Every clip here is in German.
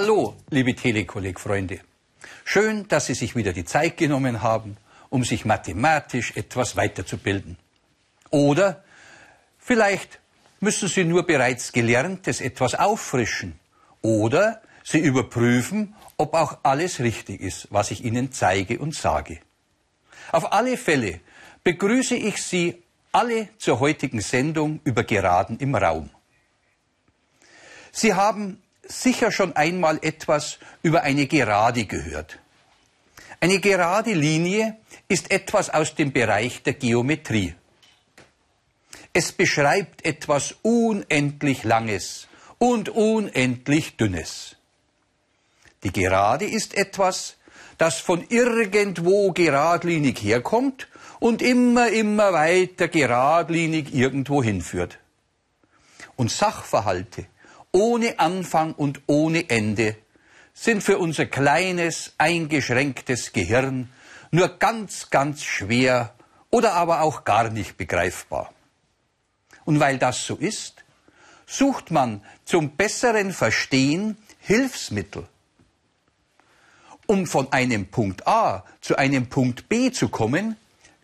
Hallo, liebe Telekolleg-Freunde. Schön, dass Sie sich wieder die Zeit genommen haben, um sich mathematisch etwas weiterzubilden. Oder vielleicht müssen Sie nur bereits Gelerntes etwas auffrischen. Oder Sie überprüfen, ob auch alles richtig ist, was ich Ihnen zeige und sage. Auf alle Fälle begrüße ich Sie alle zur heutigen Sendung über Geraden im Raum. Sie haben sicher schon einmal etwas über eine Gerade gehört. Eine gerade Linie ist etwas aus dem Bereich der Geometrie. Es beschreibt etwas unendlich Langes und unendlich Dünnes. Die Gerade ist etwas, das von irgendwo geradlinig herkommt und immer, immer weiter geradlinig irgendwo hinführt. Und Sachverhalte ohne Anfang und ohne Ende sind für unser kleines, eingeschränktes Gehirn nur ganz, ganz schwer oder aber auch gar nicht begreifbar. Und weil das so ist, sucht man zum besseren Verstehen Hilfsmittel. Um von einem Punkt A zu einem Punkt B zu kommen,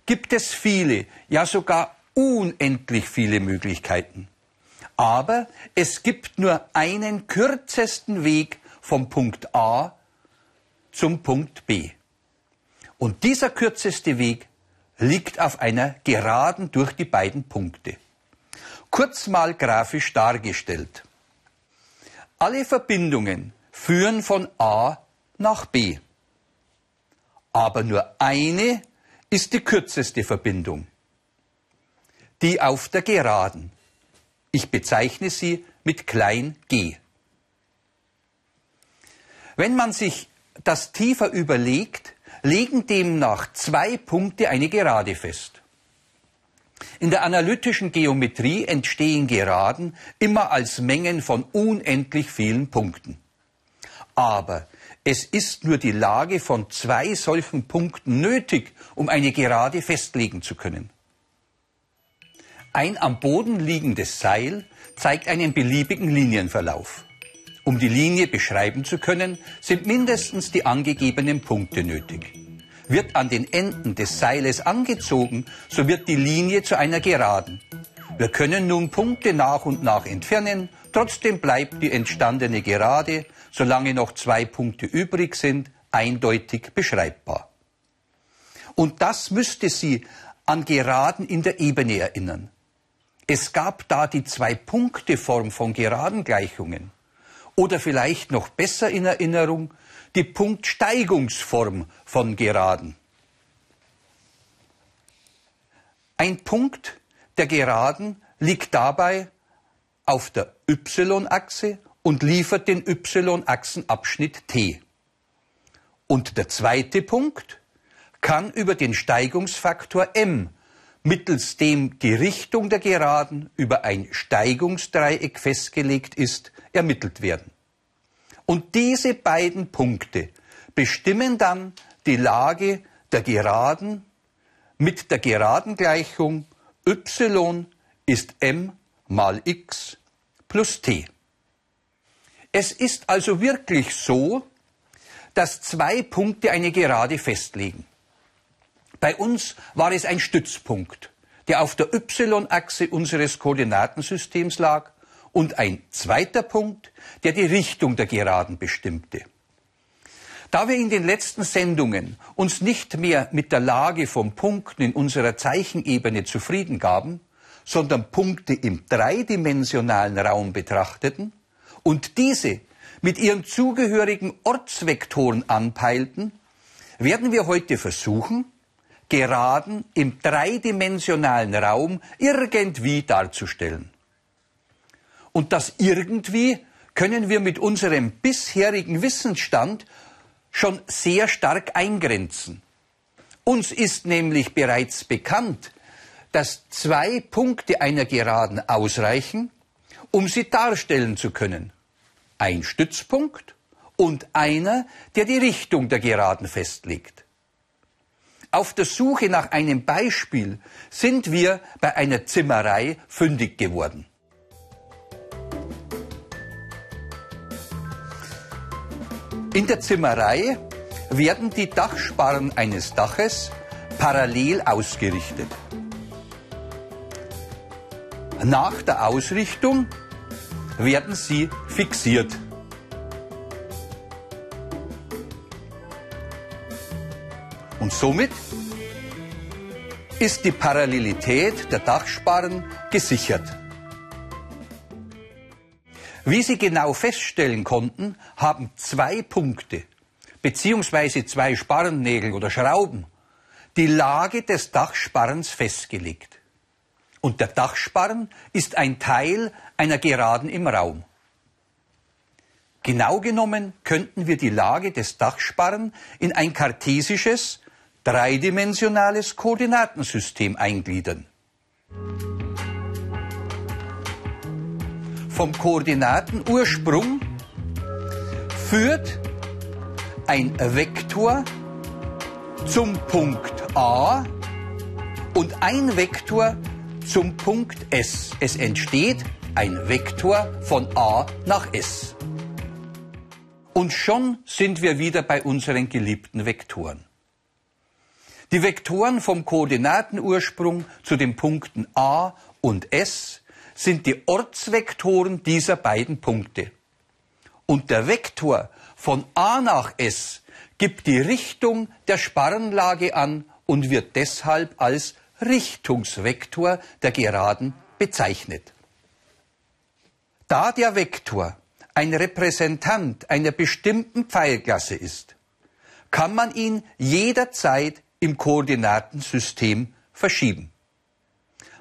gibt es viele, ja sogar unendlich viele Möglichkeiten. Aber es gibt nur einen kürzesten Weg vom Punkt A zum Punkt B. Und dieser kürzeste Weg liegt auf einer Geraden durch die beiden Punkte. Kurz mal grafisch dargestellt. Alle Verbindungen führen von A nach B. Aber nur eine ist die kürzeste Verbindung. Die auf der Geraden. Ich bezeichne sie mit klein g. Wenn man sich das tiefer überlegt, legen demnach zwei Punkte eine Gerade fest. In der analytischen Geometrie entstehen Geraden immer als Mengen von unendlich vielen Punkten. Aber es ist nur die Lage von zwei solchen Punkten nötig, um eine Gerade festlegen zu können. Ein am Boden liegendes Seil zeigt einen beliebigen Linienverlauf. Um die Linie beschreiben zu können, sind mindestens die angegebenen Punkte nötig. Wird an den Enden des Seiles angezogen, so wird die Linie zu einer Geraden. Wir können nun Punkte nach und nach entfernen, trotzdem bleibt die entstandene Gerade, solange noch zwei Punkte übrig sind, eindeutig beschreibbar. Und das müsste Sie an Geraden in der Ebene erinnern. Es gab da die Zwei-Punkte-Form von Geradengleichungen. Oder vielleicht noch besser in Erinnerung die Punktsteigungsform von Geraden. Ein Punkt der Geraden liegt dabei auf der y-Achse und liefert den y-Achsenabschnitt t. Und der zweite Punkt kann über den Steigungsfaktor m mittels dem die Richtung der Geraden über ein Steigungsdreieck festgelegt ist, ermittelt werden. Und diese beiden Punkte bestimmen dann die Lage der Geraden mit der Geradengleichung y ist m mal x plus t. Es ist also wirklich so, dass zwei Punkte eine Gerade festlegen. Bei uns war es ein Stützpunkt, der auf der y-Achse unseres Koordinatensystems lag und ein zweiter Punkt, der die Richtung der Geraden bestimmte. Da wir in den letzten Sendungen uns nicht mehr mit der Lage von Punkten in unserer Zeichenebene zufrieden gaben, sondern Punkte im dreidimensionalen Raum betrachteten und diese mit ihren zugehörigen Ortsvektoren anpeilten, werden wir heute versuchen, Geraden im dreidimensionalen Raum irgendwie darzustellen. Und das irgendwie können wir mit unserem bisherigen Wissensstand schon sehr stark eingrenzen. Uns ist nämlich bereits bekannt, dass zwei Punkte einer Geraden ausreichen, um sie darstellen zu können. Ein Stützpunkt und einer, der die Richtung der Geraden festlegt. Auf der Suche nach einem Beispiel sind wir bei einer Zimmerei fündig geworden. In der Zimmerei werden die Dachsparren eines Daches parallel ausgerichtet. Nach der Ausrichtung werden sie fixiert. Und somit ist die Parallelität der Dachsparren gesichert. Wie Sie genau feststellen konnten, haben zwei Punkte beziehungsweise zwei Sparrennägel oder Schrauben die Lage des Dachsparrens festgelegt. Und der Dachsparren ist ein Teil einer Geraden im Raum. Genau genommen könnten wir die Lage des Dachsparren in ein kartesisches, dreidimensionales Koordinatensystem eingliedern. Vom Koordinatenursprung führt ein Vektor zum Punkt A und ein Vektor zum Punkt S. Es entsteht ein Vektor von A nach S. Und schon sind wir wieder bei unseren geliebten Vektoren. Die Vektoren vom Koordinatenursprung zu den Punkten A und S sind die Ortsvektoren dieser beiden Punkte. Und der Vektor von A nach S gibt die Richtung der Sparrenlage an und wird deshalb als Richtungsvektor der Geraden bezeichnet. Da der Vektor ein Repräsentant einer bestimmten Pfeilklasse ist, kann man ihn jederzeit im Koordinatensystem verschieben.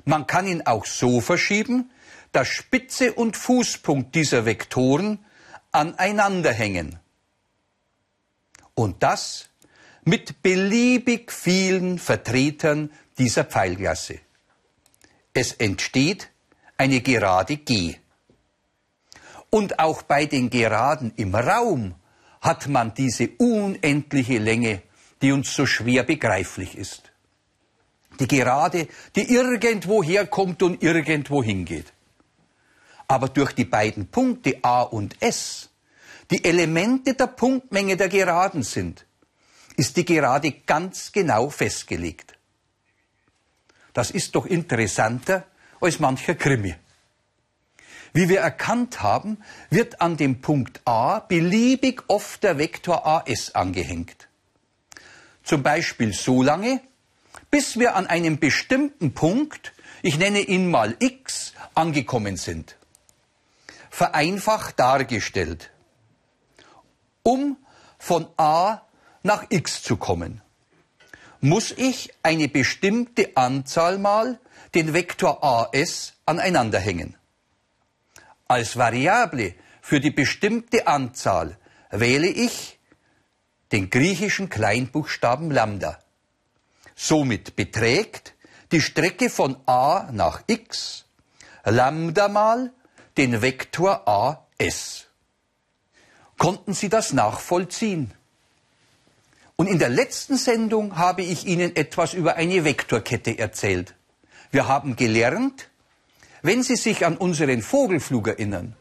Man kann ihn auch so verschieben, dass Spitze und Fußpunkt dieser Vektoren aneinander hängen. Und das mit beliebig vielen Vertretern dieser Pfeilklasse. Es entsteht eine Gerade G. Und auch bei den Geraden im Raum hat man diese unendliche Länge, die uns so schwer begreiflich ist. Die Gerade, die irgendwo herkommt und irgendwo hingeht. Aber durch die beiden Punkte A und S, die Elemente der Punktmenge der Geraden sind, ist die Gerade ganz genau festgelegt. Das ist doch interessanter als mancher Krimi. Wie wir erkannt haben, wird an dem Punkt A beliebig oft der Vektor AS angehängt. Zum Beispiel so lange, bis wir an einem bestimmten Punkt, ich nenne ihn mal x, angekommen sind. Vereinfacht dargestellt. Um von A nach x zu kommen, muss ich eine bestimmte Anzahl mal den Vektor AS aneinander hängen. Als Variable für die bestimmte Anzahl wähle ich den griechischen Kleinbuchstaben Lambda. Somit beträgt die Strecke von a nach x Lambda mal den Vektor as. Konnten Sie das nachvollziehen? Und in der letzten Sendung habe ich Ihnen etwas über eine Vektorkette erzählt. Wir haben gelernt, wenn Sie sich an unseren Vogelflug erinnern,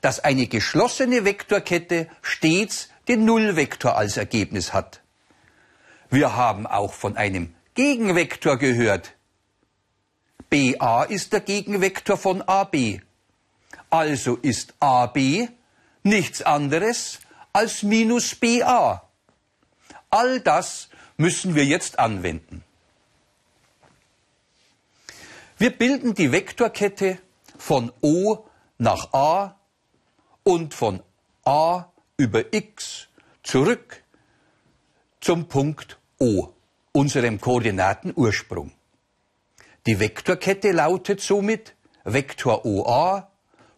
dass eine geschlossene Vektorkette stets den Nullvektor als Ergebnis hat. Wir haben auch von einem Gegenvektor gehört. BA ist der Gegenvektor von AB. Also ist AB nichts anderes als minus BA. All das müssen wir jetzt anwenden. Wir bilden die Vektorkette von O nach A und von A über X zurück zum Punkt O, unserem Koordinatenursprung. Die Vektorkette lautet somit Vektor OA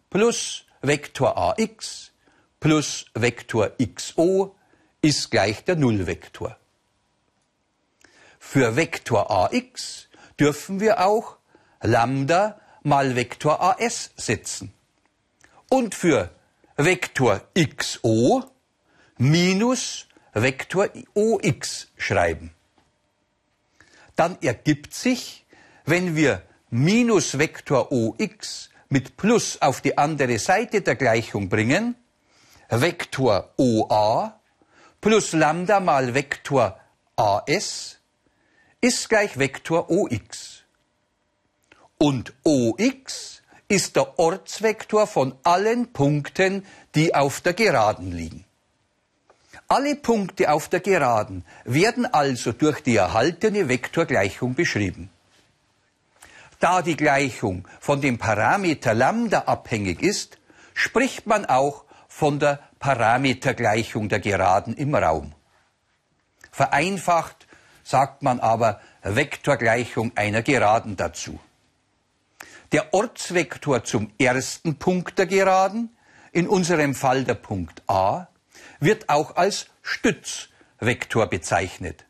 plus Vektor AX plus Vektor XO ist gleich der Nullvektor. Für Vektor AX dürfen wir auch Lambda mal Vektor AS setzen. Und für Vektor XO minus Vektor OX schreiben. Dann ergibt sich, wenn wir minus Vektor OX mit Plus auf die andere Seite der Gleichung bringen, Vektor OA plus Lambda mal Vektor AS ist gleich Vektor OX. Und OX ist der Ortsvektor von allen Punkten, die auf der Geraden liegen. Alle Punkte auf der Geraden werden also durch die erhaltene Vektorgleichung beschrieben. Da die Gleichung von dem Parameter Lambda abhängig ist, spricht man auch von der Parametergleichung der Geraden im Raum. Vereinfacht sagt man aber Vektorgleichung einer Geraden dazu. Der Ortsvektor zum ersten Punkt der Geraden, in unserem Fall der Punkt A, wird auch als Stützvektor bezeichnet.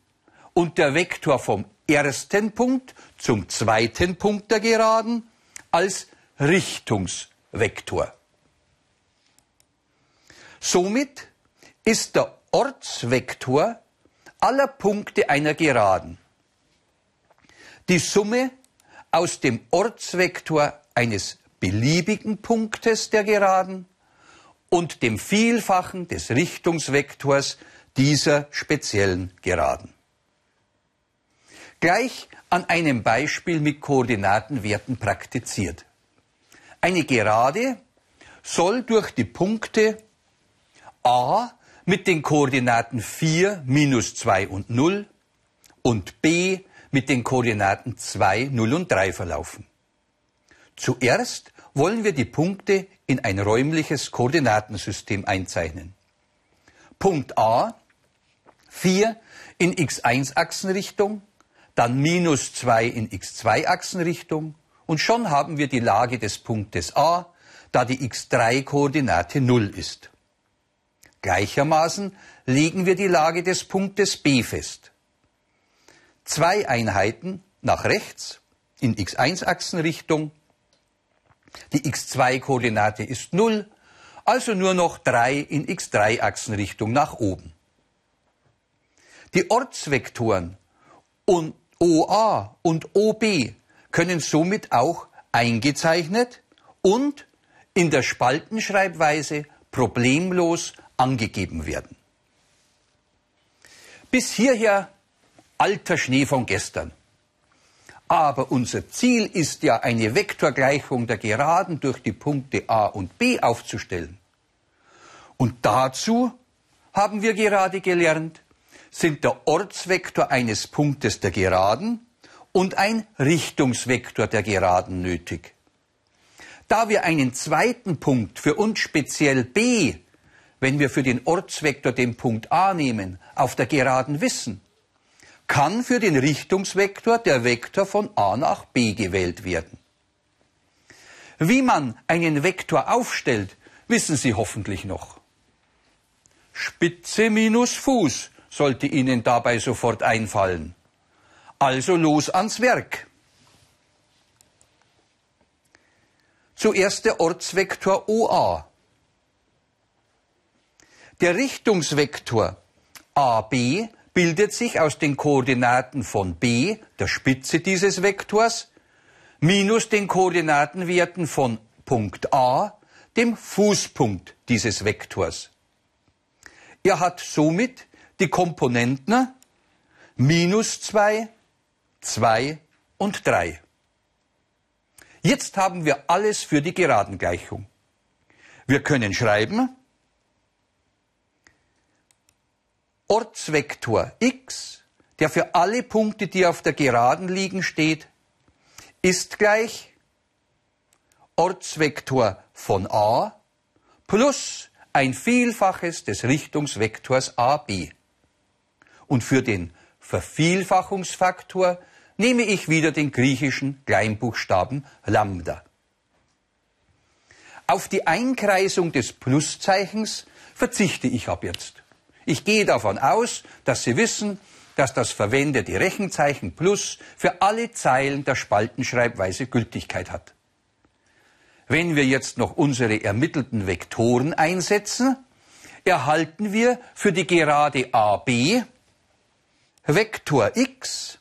Und der Vektor vom ersten Punkt zum zweiten Punkt der Geraden als Richtungsvektor. Somit ist der Ortsvektor aller Punkte einer Geraden die Summe aus dem Ortsvektor eines beliebigen Punktes der Geraden und dem Vielfachen des Richtungsvektors dieser speziellen Geraden. Gleich an einem Beispiel mit Koordinatenwerten praktiziert. Eine Gerade soll durch die Punkte a mit den Koordinaten 4, minus 2 und 0 und b mit den Koordinaten 2, 0 und 3 verlaufen. Zuerst wollen wir die Punkte in ein räumliches Koordinatensystem einzeichnen. Punkt A, 4 in x1-Achsenrichtung, dann minus 2 in x2-Achsenrichtung und schon haben wir die Lage des Punktes A, da die x3-Koordinate 0 ist. Gleichermaßen legen wir die Lage des Punktes B fest. Zwei Einheiten nach rechts in x1-Achsenrichtung die x2-Koordinate ist 0, also nur noch 3 in x3-Achsenrichtung nach oben. Die Ortsvektoren und OA und OB können somit auch eingezeichnet und in der Spaltenschreibweise problemlos angegeben werden. Bis hierher alter Schnee von gestern. Aber unser Ziel ist ja, eine Vektorgleichung der Geraden durch die Punkte A und B aufzustellen. Und dazu haben wir gerade gelernt, sind der Ortsvektor eines Punktes der Geraden und ein Richtungsvektor der Geraden nötig. Da wir einen zweiten Punkt für uns speziell B, wenn wir für den Ortsvektor den Punkt A nehmen, auf der Geraden wissen, kann für den Richtungsvektor der Vektor von A nach B gewählt werden. Wie man einen Vektor aufstellt, wissen Sie hoffentlich noch. Spitze minus Fuß sollte Ihnen dabei sofort einfallen. Also los ans Werk. Zuerst der Ortsvektor OA. Der Richtungsvektor AB bildet sich aus den Koordinaten von b, der Spitze dieses Vektors, minus den Koordinatenwerten von Punkt A, dem Fußpunkt dieses Vektors. Er hat somit die Komponenten minus 2, 2 und 3. Jetzt haben wir alles für die Geradengleichung. Wir können schreiben Ortsvektor x, der für alle Punkte, die auf der Geraden liegen, steht, ist gleich Ortsvektor von a plus ein Vielfaches des Richtungsvektors AB. Und für den Vervielfachungsfaktor nehme ich wieder den griechischen Kleinbuchstaben Lambda. Auf die Einkreisung des Pluszeichens verzichte ich ab jetzt. Ich gehe davon aus, dass Sie wissen, dass das verwendete Rechenzeichen Plus für alle Zeilen der Spaltenschreibweise Gültigkeit hat. Wenn wir jetzt noch unsere ermittelten Vektoren einsetzen, erhalten wir für die Gerade AB Vektor x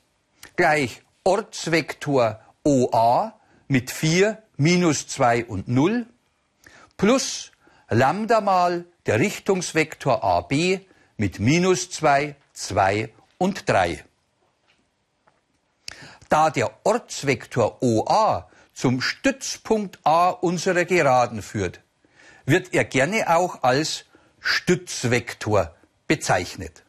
gleich Ortsvektor OA mit 4, minus 2 und 0 plus Lambda mal der Richtungsvektor AB mit minus 2, 2 und 3. Da der Ortsvektor OA zum Stützpunkt A unserer Geraden führt, wird er gerne auch als Stützvektor bezeichnet.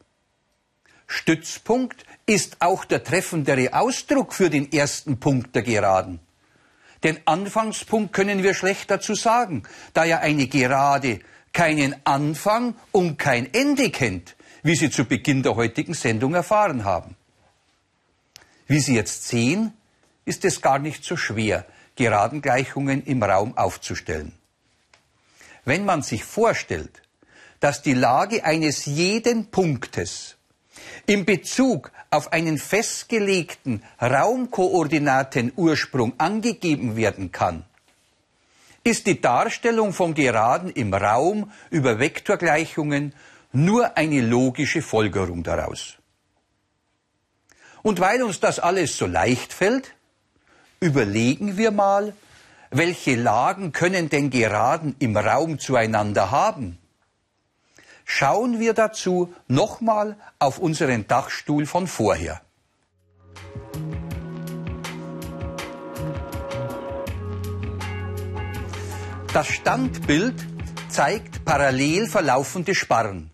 Stützpunkt ist auch der treffendere Ausdruck für den ersten Punkt der Geraden. Den Anfangspunkt können wir schlecht dazu sagen, da ja eine Gerade keinen Anfang und kein Ende kennt, wie Sie zu Beginn der heutigen Sendung erfahren haben. Wie Sie jetzt sehen, ist es gar nicht so schwer, Geradengleichungen im Raum aufzustellen. Wenn man sich vorstellt, dass die Lage eines jeden Punktes in Bezug auf einen festgelegten Raumkoordinatenursprung angegeben werden kann, ist die Darstellung von Geraden im Raum über Vektorgleichungen nur eine logische Folgerung daraus. Und weil uns das alles so leicht fällt, überlegen wir mal, welche Lagen können denn Geraden im Raum zueinander haben? Schauen wir dazu nochmal auf unseren Dachstuhl von vorher. Das Standbild zeigt parallel verlaufende Sparren.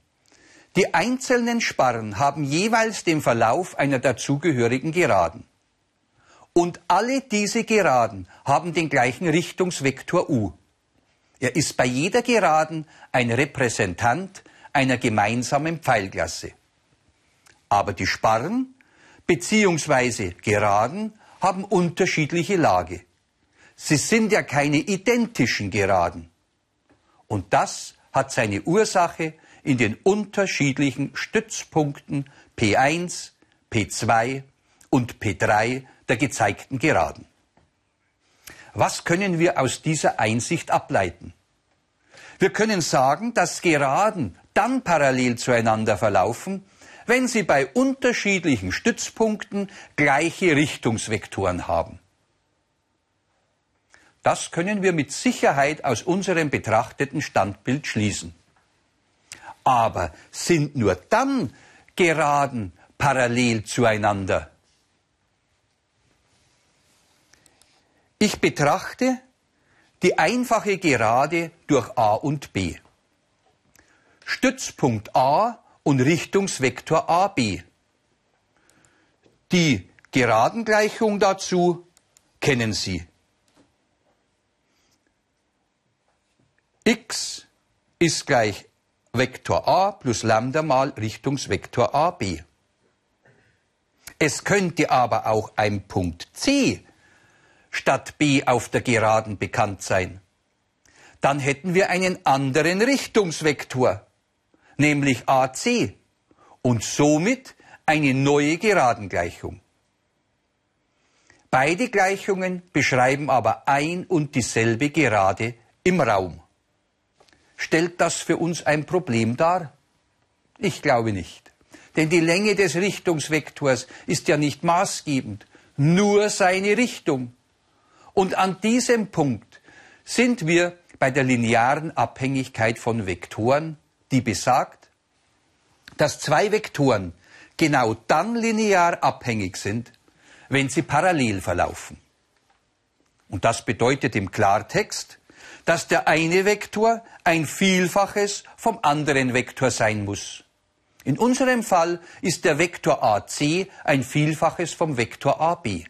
Die einzelnen Sparren haben jeweils den Verlauf einer dazugehörigen Geraden. Und alle diese Geraden haben den gleichen Richtungsvektor u. Er ist bei jeder Geraden ein Repräsentant einer gemeinsamen Pfeilklasse. Aber die Sparren bzw. Geraden haben unterschiedliche Lage. Sie sind ja keine identischen Geraden. Und das hat seine Ursache in den unterschiedlichen Stützpunkten P1, P2 und P3 der gezeigten Geraden. Was können wir aus dieser Einsicht ableiten? Wir können sagen, dass Geraden dann parallel zueinander verlaufen, wenn sie bei unterschiedlichen Stützpunkten gleiche Richtungsvektoren haben. Das können wir mit Sicherheit aus unserem betrachteten Standbild schließen. Aber sind nur dann Geraden parallel zueinander? Ich betrachte die einfache Gerade durch A und B. Stützpunkt A und Richtungsvektor AB. Die Geradengleichung dazu kennen Sie. X ist gleich Vektor a plus Lambda mal Richtungsvektor AB. Es könnte aber auch ein Punkt C statt B auf der Geraden bekannt sein. Dann hätten wir einen anderen Richtungsvektor nämlich AC, und somit eine neue Geradengleichung. Beide Gleichungen beschreiben aber ein und dieselbe Gerade im Raum. Stellt das für uns ein Problem dar? Ich glaube nicht. Denn die Länge des Richtungsvektors ist ja nicht maßgebend, nur seine Richtung. Und an diesem Punkt sind wir bei der linearen Abhängigkeit von Vektoren die besagt, dass zwei Vektoren genau dann linear abhängig sind, wenn sie parallel verlaufen. Und das bedeutet im Klartext, dass der eine Vektor ein Vielfaches vom anderen Vektor sein muss. In unserem Fall ist der Vektor AC ein Vielfaches vom Vektor AB.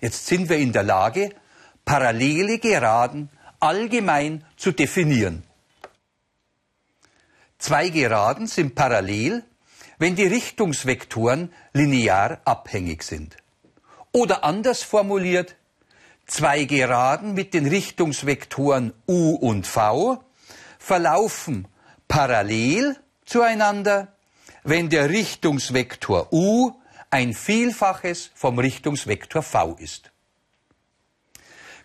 Jetzt sind wir in der Lage, parallele Geraden allgemein zu definieren. Zwei Geraden sind parallel, wenn die Richtungsvektoren linear abhängig sind. Oder anders formuliert, zwei Geraden mit den Richtungsvektoren u und v verlaufen parallel zueinander, wenn der Richtungsvektor u ein Vielfaches vom Richtungsvektor v ist.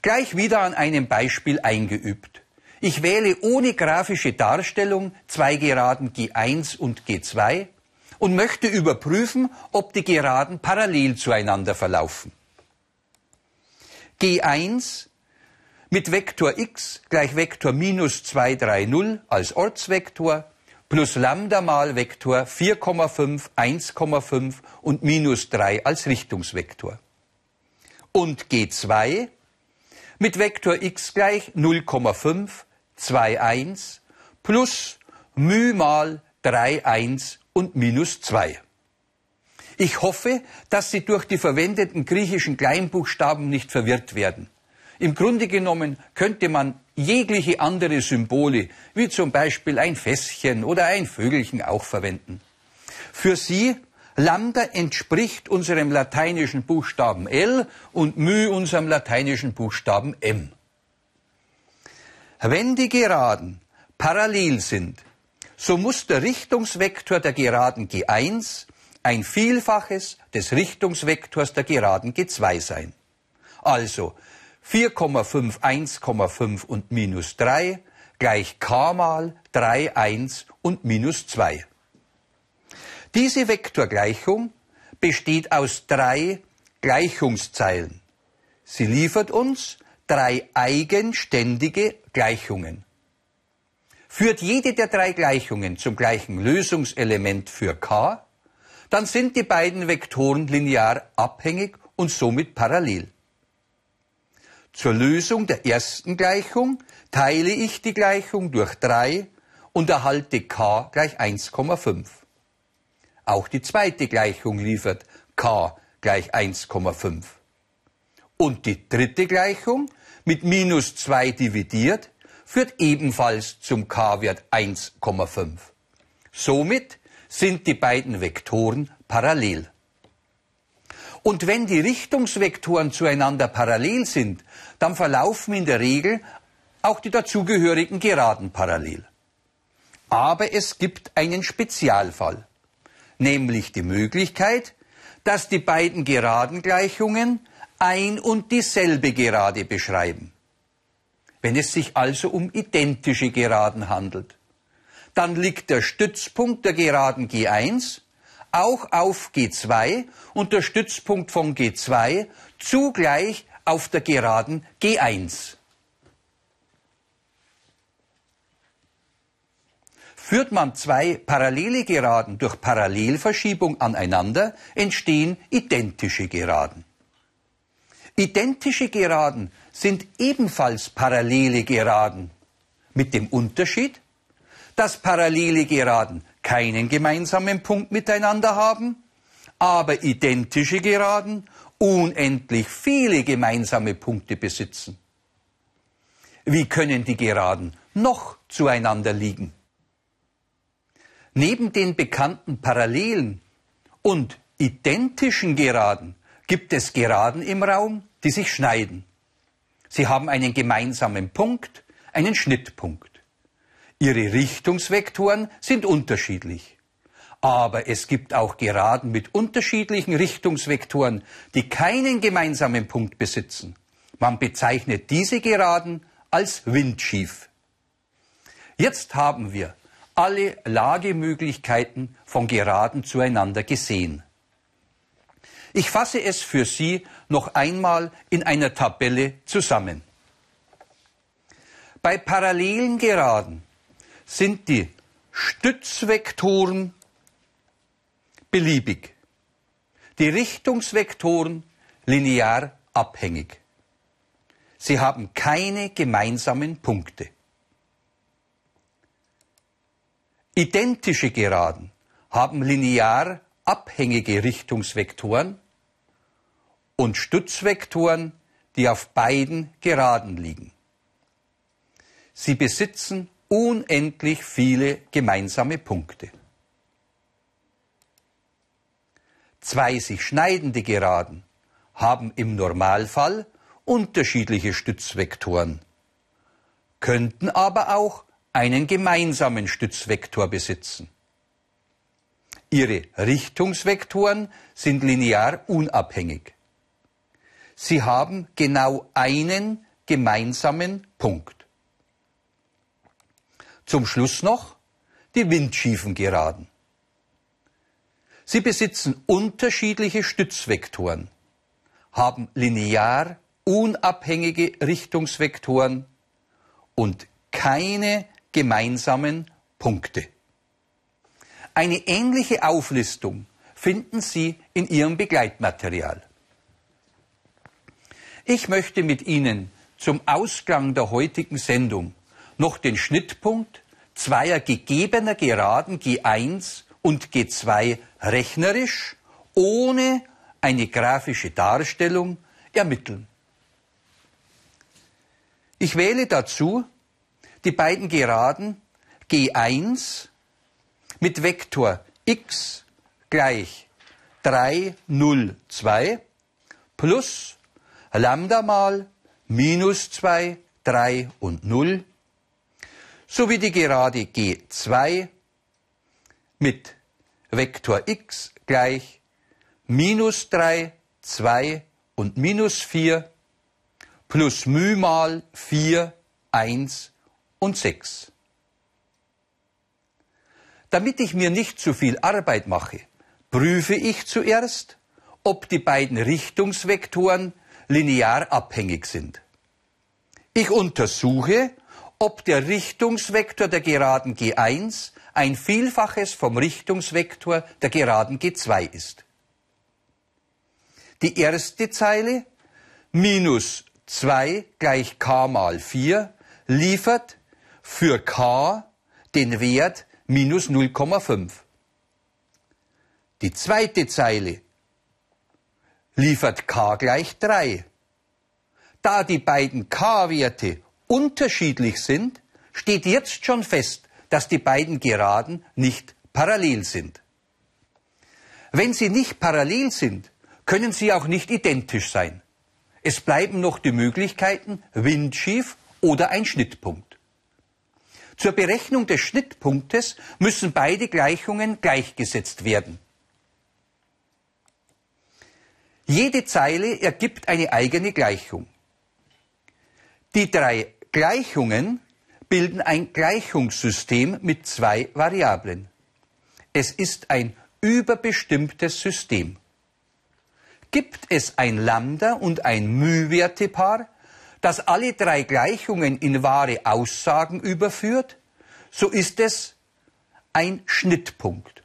Gleich wieder an einem Beispiel eingeübt. Ich wähle ohne grafische Darstellung zwei Geraden G1 und G2 und möchte überprüfen, ob die Geraden parallel zueinander verlaufen. G1 mit Vektor x gleich Vektor minus 2, 3, 0 als Ortsvektor plus Lambda mal Vektor 4,5, 1,5 und minus 3 als Richtungsvektor. Und G2 mit Vektor x gleich 0,5, 2, 1 plus μ mal 3, 1 und minus 2. Ich hoffe, dass Sie durch die verwendeten griechischen Kleinbuchstaben nicht verwirrt werden. Im Grunde genommen könnte man jegliche andere Symbole, wie zum Beispiel ein Fässchen oder ein Vögelchen auch verwenden. Für Sie Lambda entspricht unserem lateinischen Buchstaben L und μ unserem lateinischen Buchstaben M. Wenn die Geraden parallel sind, so muss der Richtungsvektor der Geraden G1 ein Vielfaches des Richtungsvektors der Geraden G2 sein. Also 4,5, 1,5 und minus 3 gleich k mal 3, 1 und minus 2. Diese Vektorgleichung besteht aus drei Gleichungszeilen. Sie liefert uns drei eigenständige Gleichungen. Führt jede der drei Gleichungen zum gleichen Lösungselement für k, dann sind die beiden Vektoren linear abhängig und somit parallel. Zur Lösung der ersten Gleichung teile ich die Gleichung durch 3 und erhalte k gleich 1,5. Auch die zweite Gleichung liefert k gleich 1,5. Und die dritte Gleichung mit minus 2 dividiert führt ebenfalls zum k-Wert 1,5. Somit sind die beiden Vektoren parallel. Und wenn die Richtungsvektoren zueinander parallel sind, dann verlaufen in der Regel auch die dazugehörigen Geraden parallel. Aber es gibt einen Spezialfall, nämlich die Möglichkeit, dass die beiden Geradengleichungen ein und dieselbe Gerade beschreiben. Wenn es sich also um identische Geraden handelt dann liegt der Stützpunkt der Geraden G1 auch auf G2 und der Stützpunkt von G2 zugleich auf der Geraden G1. Führt man zwei parallele Geraden durch Parallelverschiebung aneinander, entstehen identische Geraden. Identische Geraden sind ebenfalls parallele Geraden, mit dem Unterschied, dass parallele Geraden keinen gemeinsamen Punkt miteinander haben, aber identische Geraden unendlich viele gemeinsame Punkte besitzen. Wie können die Geraden noch zueinander liegen? Neben den bekannten parallelen und identischen Geraden gibt es Geraden im Raum, die sich schneiden. Sie haben einen gemeinsamen Punkt, einen Schnittpunkt. Ihre Richtungsvektoren sind unterschiedlich. Aber es gibt auch Geraden mit unterschiedlichen Richtungsvektoren, die keinen gemeinsamen Punkt besitzen. Man bezeichnet diese Geraden als windschief. Jetzt haben wir alle Lagemöglichkeiten von Geraden zueinander gesehen. Ich fasse es für Sie noch einmal in einer Tabelle zusammen. Bei parallelen Geraden sind die Stützvektoren beliebig, die Richtungsvektoren linear abhängig. Sie haben keine gemeinsamen Punkte. Identische Geraden haben linear abhängige Richtungsvektoren und Stützvektoren, die auf beiden Geraden liegen. Sie besitzen unendlich viele gemeinsame Punkte. Zwei sich schneidende Geraden haben im Normalfall unterschiedliche Stützvektoren, könnten aber auch einen gemeinsamen Stützvektor besitzen. Ihre Richtungsvektoren sind linear unabhängig. Sie haben genau einen gemeinsamen Punkt. Zum Schluss noch die windschiefen Geraden. Sie besitzen unterschiedliche Stützvektoren, haben linear unabhängige Richtungsvektoren und keine gemeinsamen Punkte. Eine ähnliche Auflistung finden Sie in Ihrem Begleitmaterial. Ich möchte mit Ihnen zum Ausgang der heutigen Sendung noch den Schnittpunkt zweier gegebener Geraden G1 und G2 rechnerisch ohne eine grafische Darstellung ermitteln. Ich wähle dazu die beiden Geraden G1 mit Vektor x gleich 3, 0, 2 plus Lambda mal minus 2, 3 und 0 sowie die Gerade G2 mit Vektor x gleich minus 3, 2 und minus 4 plus μ mal 4, 1 und 6. Damit ich mir nicht zu viel Arbeit mache, prüfe ich zuerst, ob die beiden Richtungsvektoren linear abhängig sind. Ich untersuche, ob der Richtungsvektor der Geraden G1 ein Vielfaches vom Richtungsvektor der Geraden G2 ist. Die erste Zeile minus 2 gleich k mal 4 liefert für k den Wert minus 0,5. Die zweite Zeile liefert k gleich 3. Da die beiden k-Werte unterschiedlich sind, steht jetzt schon fest, dass die beiden Geraden nicht parallel sind. Wenn sie nicht parallel sind, können sie auch nicht identisch sein. Es bleiben noch die Möglichkeiten windschief oder ein Schnittpunkt. Zur Berechnung des Schnittpunktes müssen beide Gleichungen gleichgesetzt werden. Jede Zeile ergibt eine eigene Gleichung. Die drei Gleichungen bilden ein Gleichungssystem mit zwei Variablen. Es ist ein überbestimmtes System. Gibt es ein Lambda und ein μ-Wertepaar, das alle drei Gleichungen in wahre Aussagen überführt, so ist es ein Schnittpunkt.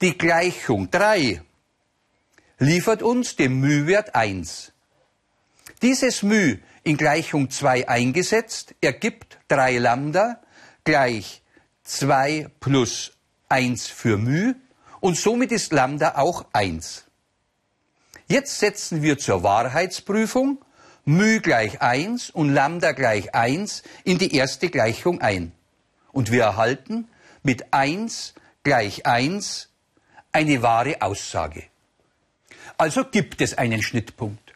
Die Gleichung 3 liefert uns den μ-Wert 1. Dieses μ in Gleichung 2 eingesetzt ergibt 3 Lambda gleich 2 plus 1 für μ und somit ist Lambda auch 1. Jetzt setzen wir zur Wahrheitsprüfung μ gleich 1 und Lambda gleich 1 in die erste Gleichung ein. Und wir erhalten mit 1 gleich 1 eine wahre Aussage. Also gibt es einen Schnittpunkt.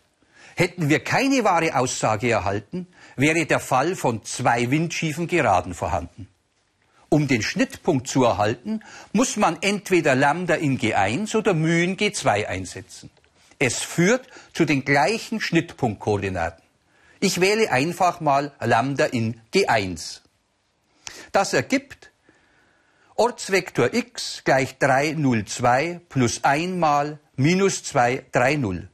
Hätten wir keine wahre Aussage erhalten, wäre der Fall von zwei windschiefen Geraden vorhanden. Um den Schnittpunkt zu erhalten, muss man entweder Lambda in G1 oder μ in G2 einsetzen. Es führt zu den gleichen Schnittpunktkoordinaten. Ich wähle einfach mal Lambda in G1. Das ergibt Ortsvektor x gleich 3, 0, 2 plus 1 mal minus 2, 3, 0.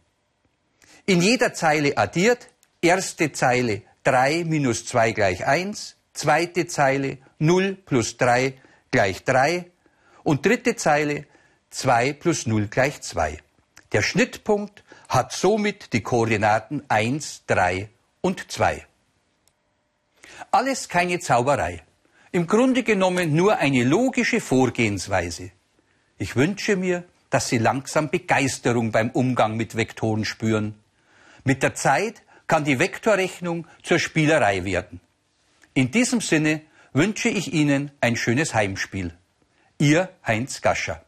In jeder Zeile addiert, erste Zeile 3 minus 2 gleich 1, zweite Zeile 0 plus 3 gleich 3 und dritte Zeile 2 plus 0 gleich 2. Der Schnittpunkt hat somit die Koordinaten 1, 3 und 2. Alles keine Zauberei. Im Grunde genommen nur eine logische Vorgehensweise. Ich wünsche mir, dass Sie langsam Begeisterung beim Umgang mit Vektoren spüren. Mit der Zeit kann die Vektorrechnung zur Spielerei werden. In diesem Sinne wünsche ich Ihnen ein schönes Heimspiel. Ihr Heinz Gascher.